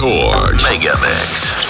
Record Megamix.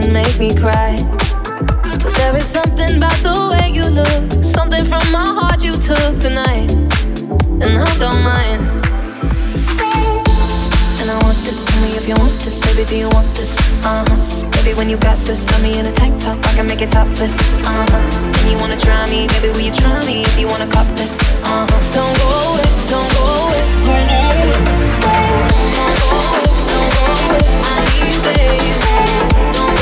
can make me cry. But there is something about the way you look, something from my heart you took tonight, and I don't mind. And I want this, tell me if you want this, baby, do you want this? Uh huh. Baby, when you got this, tell me in a tank top, I can make it topless. Uh huh. And you wanna try me, baby, will you try me if you wanna cop this? Uh huh. Don't go away, don't go away, don't go away, stay. Don't go away, don't go away, I need space. Stay. Don't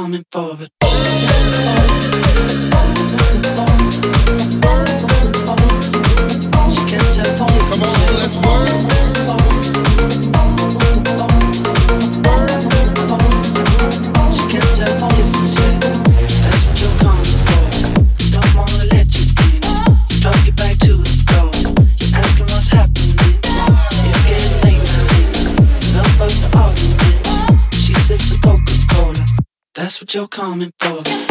coming you're coming for.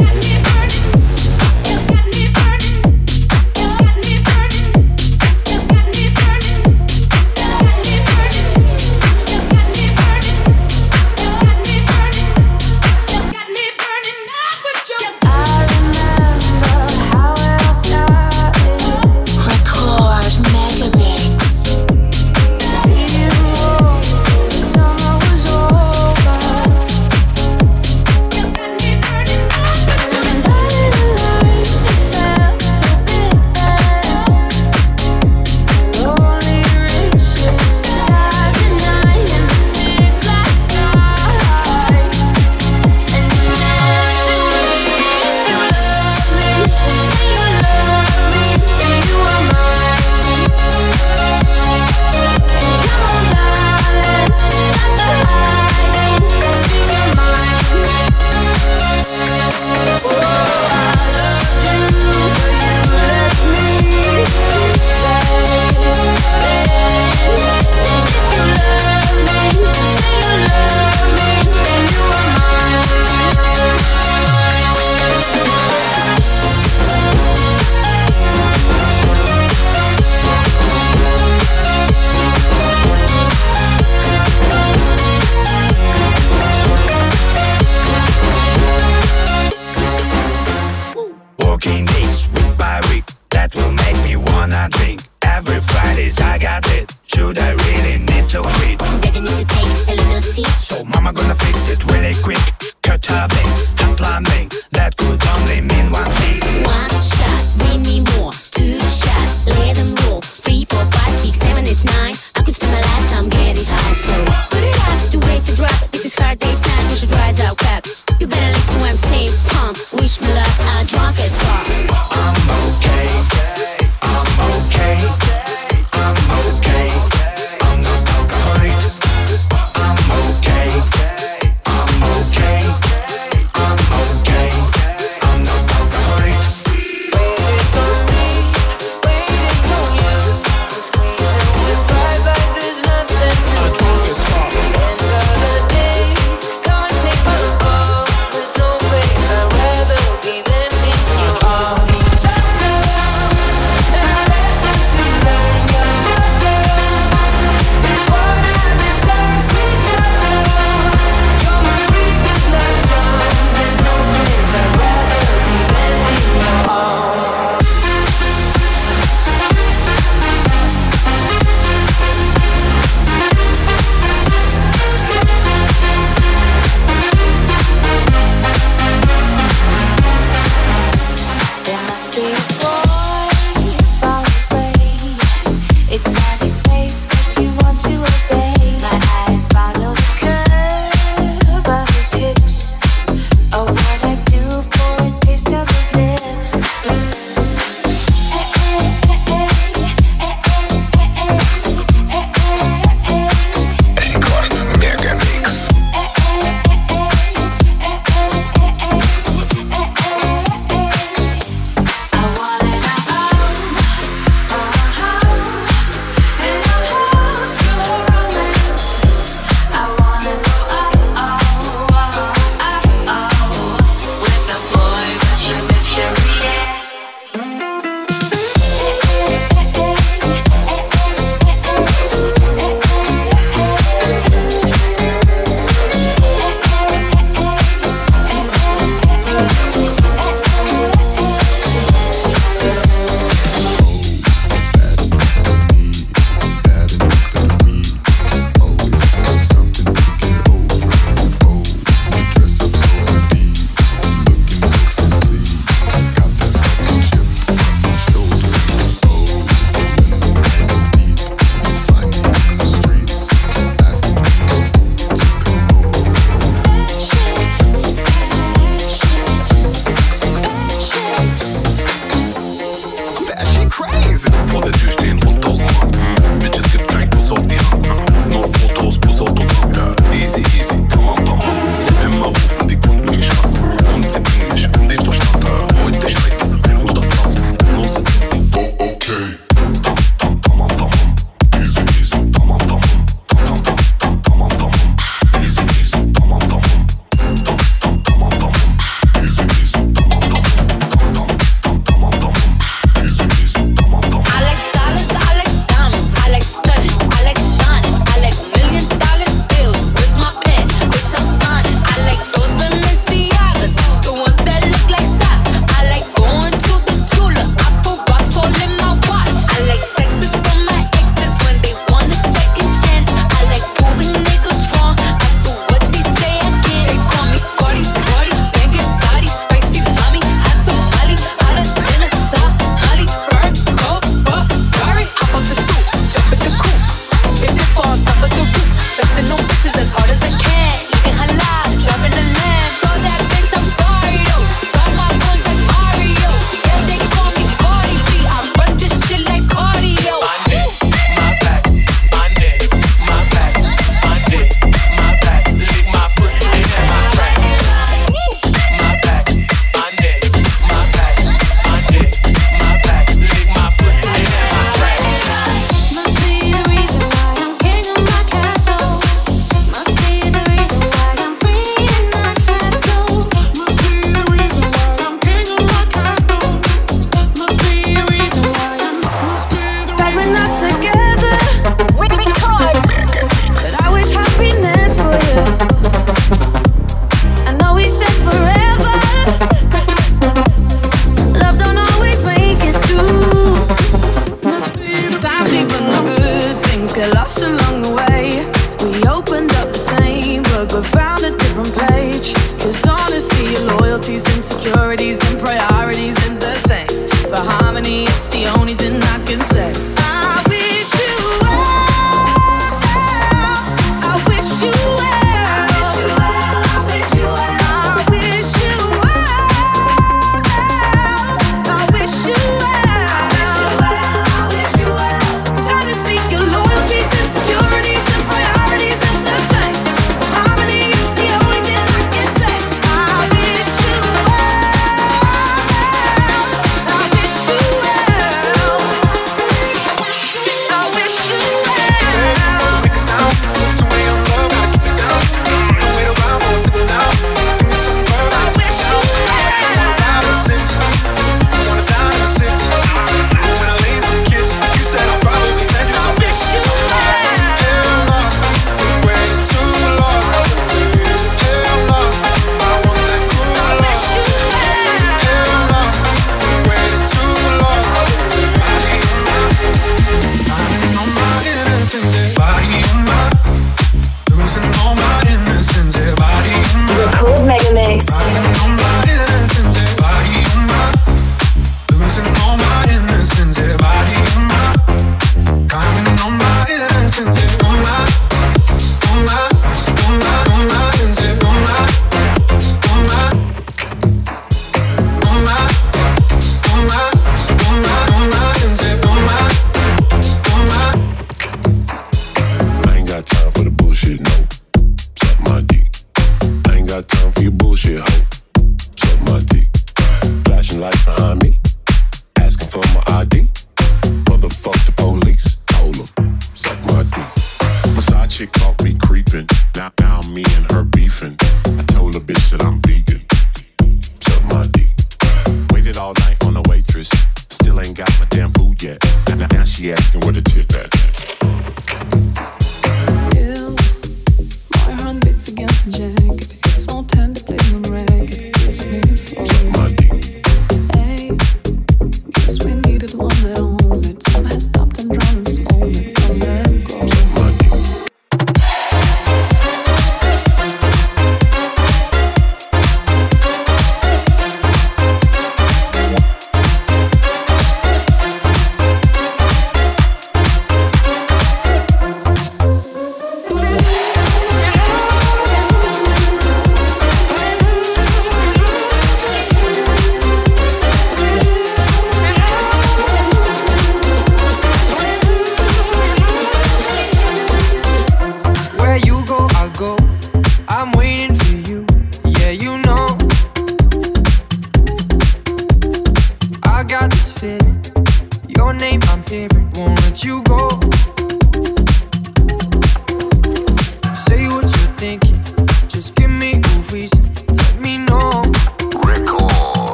Smoking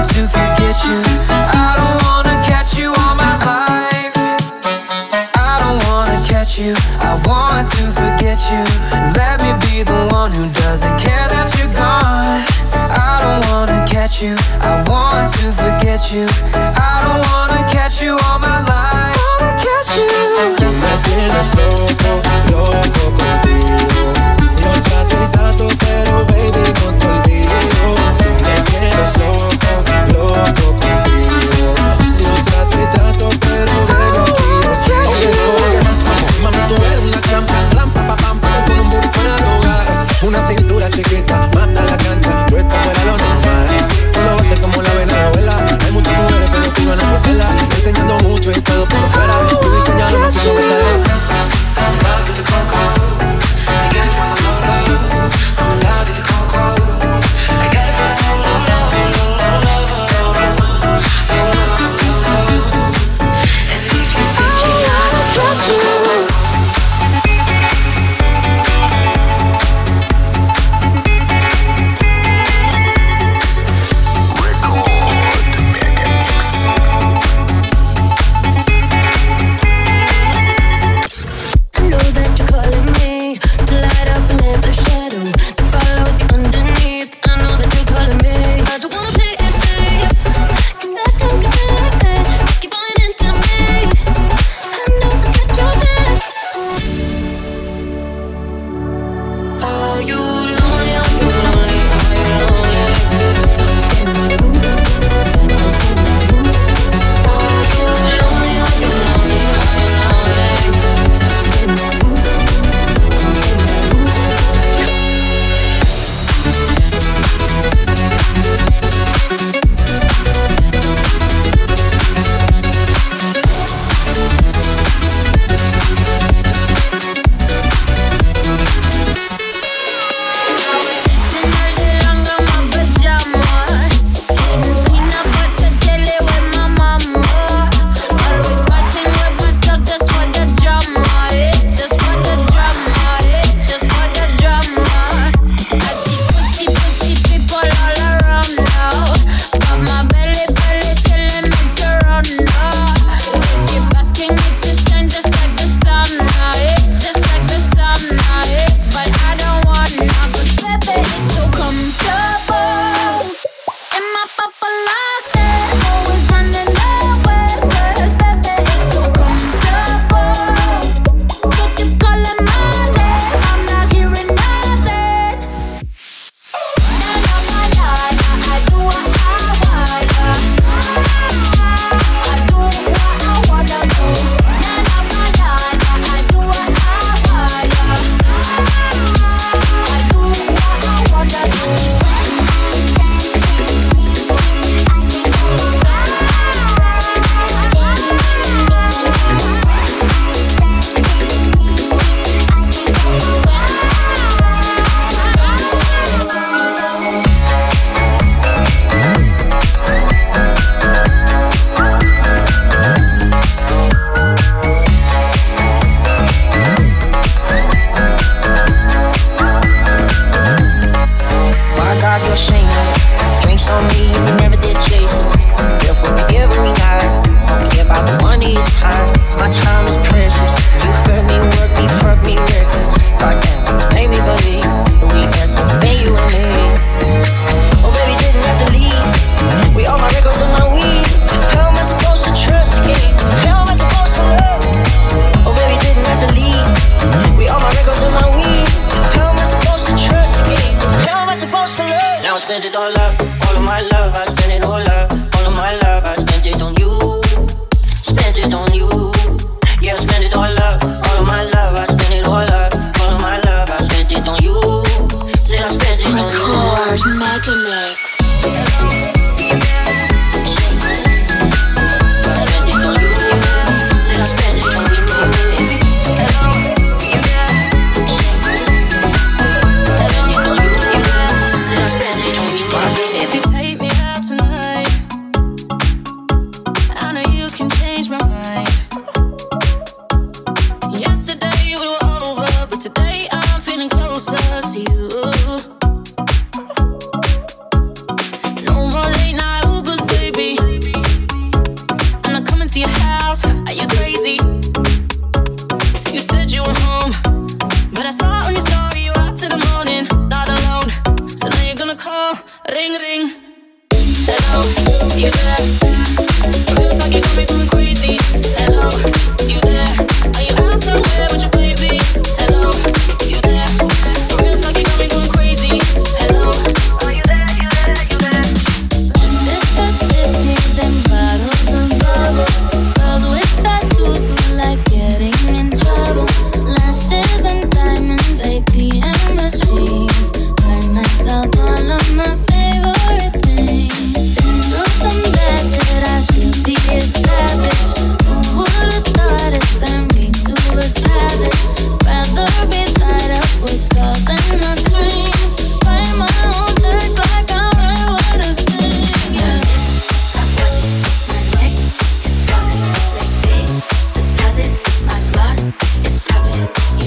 you. I don't wanna catch you all my life. I don't wanna catch you. I want to forget you. Let me be the one who doesn't care that you're gone. I don't wanna catch you. I want to forget you. I don't wanna catch you all my life. I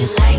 like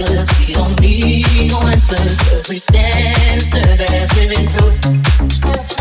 cause we don't need no answers, cause we stand, serve as living proof.